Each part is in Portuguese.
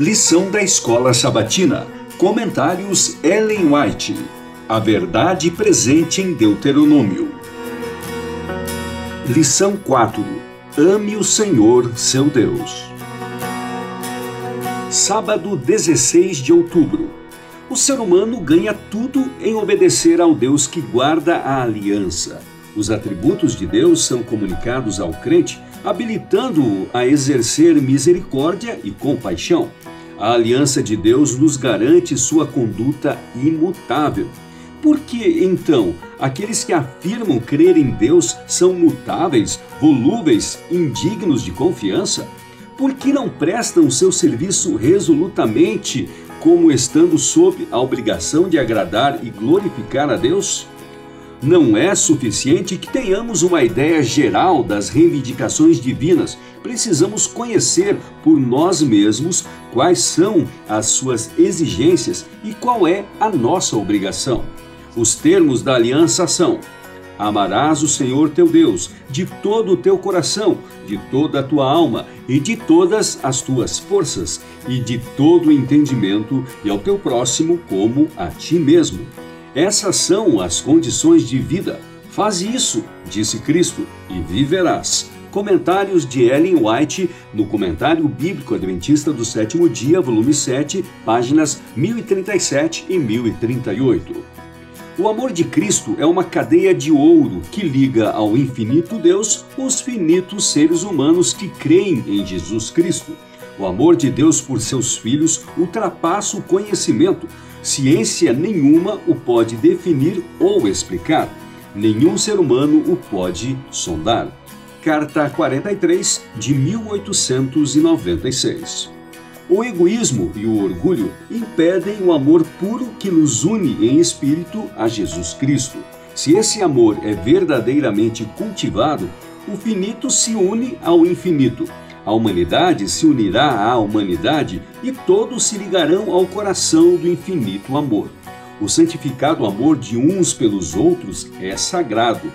Lição da Escola Sabatina. Comentários Ellen White. A verdade presente em Deuteronômio. Lição 4. Ame o Senhor, seu Deus. Sábado 16 de outubro. O ser humano ganha tudo em obedecer ao Deus que guarda a aliança. Os atributos de Deus são comunicados ao crente, habilitando-o a exercer misericórdia e compaixão. A aliança de Deus nos garante sua conduta imutável. Por que, então, aqueles que afirmam crer em Deus são mutáveis, volúveis, indignos de confiança? Por que não prestam seu serviço resolutamente, como estando sob a obrigação de agradar e glorificar a Deus? Não é suficiente que tenhamos uma ideia geral das reivindicações divinas. Precisamos conhecer por nós mesmos quais são as suas exigências e qual é a nossa obrigação. Os termos da aliança são: Amarás o Senhor teu Deus de todo o teu coração, de toda a tua alma e de todas as tuas forças e de todo o entendimento, e ao teu próximo como a ti mesmo. Essas são as condições de vida. Faz isso, disse Cristo, e viverás. Comentários de Ellen White no Comentário Bíblico Adventista do Sétimo Dia, volume 7, páginas 1037 e 1038. O amor de Cristo é uma cadeia de ouro que liga ao infinito Deus os finitos seres humanos que creem em Jesus Cristo. O amor de Deus por seus filhos ultrapassa o conhecimento, Ciência nenhuma o pode definir ou explicar. Nenhum ser humano o pode sondar. Carta 43 de 1896. O egoísmo e o orgulho impedem o amor puro que nos une em espírito a Jesus Cristo. Se esse amor é verdadeiramente cultivado, o finito se une ao infinito a humanidade se unirá à humanidade e todos se ligarão ao coração do infinito amor. O santificado amor de uns pelos outros é sagrado.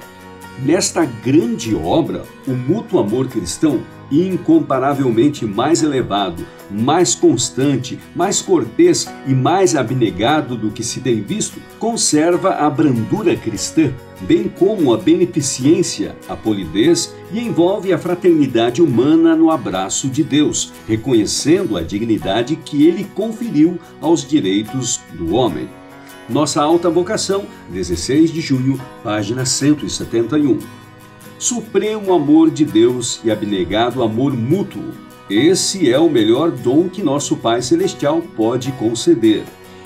Nesta grande obra, o mútuo amor cristão incomparavelmente mais elevado, mais constante, mais cortês e mais abnegado do que se tem visto, conserva a brandura cristã, bem como a beneficência, a polidez e envolve a fraternidade humana no abraço de Deus, reconhecendo a dignidade que ele conferiu aos direitos do homem. Nossa alta vocação, 16 de junho, página 171 supremo amor de Deus e abnegado amor mútuo. Esse é o melhor dom que nosso Pai Celestial pode conceder.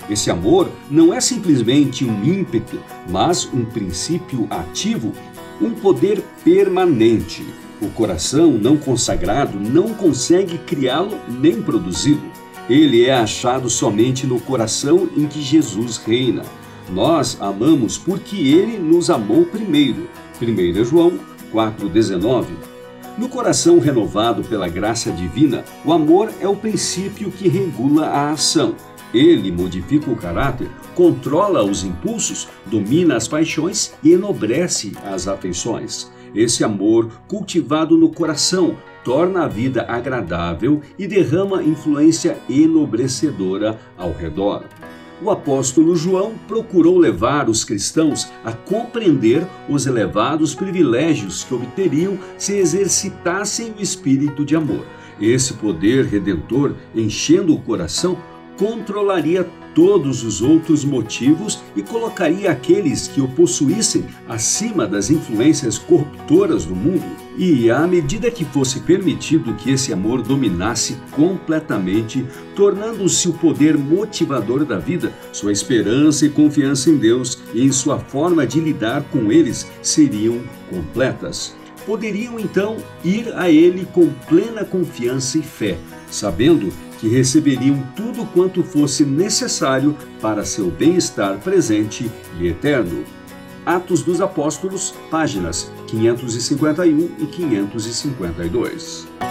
Esse amor não é simplesmente um ímpeto, mas um princípio ativo, um poder permanente. O coração não consagrado não consegue criá-lo nem produzi-lo. Ele é achado somente no coração em que Jesus reina. Nós amamos porque ele nos amou primeiro. 1 João 4,19. No coração renovado pela graça divina, o amor é o princípio que regula a ação. Ele modifica o caráter, controla os impulsos, domina as paixões e enobrece as afeições. Esse amor, cultivado no coração, torna a vida agradável e derrama influência enobrecedora ao redor o apóstolo João procurou levar os cristãos a compreender os elevados privilégios que obteriam se exercitassem o espírito de amor. Esse poder redentor, enchendo o coração, controlaria todos os outros motivos e colocaria aqueles que o possuíssem acima das influências corruptoras do mundo. E à medida que fosse permitido que esse amor dominasse completamente, tornando-se o poder motivador da vida, sua esperança e confiança em Deus e em sua forma de lidar com eles seriam completas. Poderiam então ir a Ele com plena confiança e fé, sabendo que receberiam tudo quanto fosse necessário para seu bem-estar presente e eterno. Atos dos Apóstolos, páginas 551 e 552.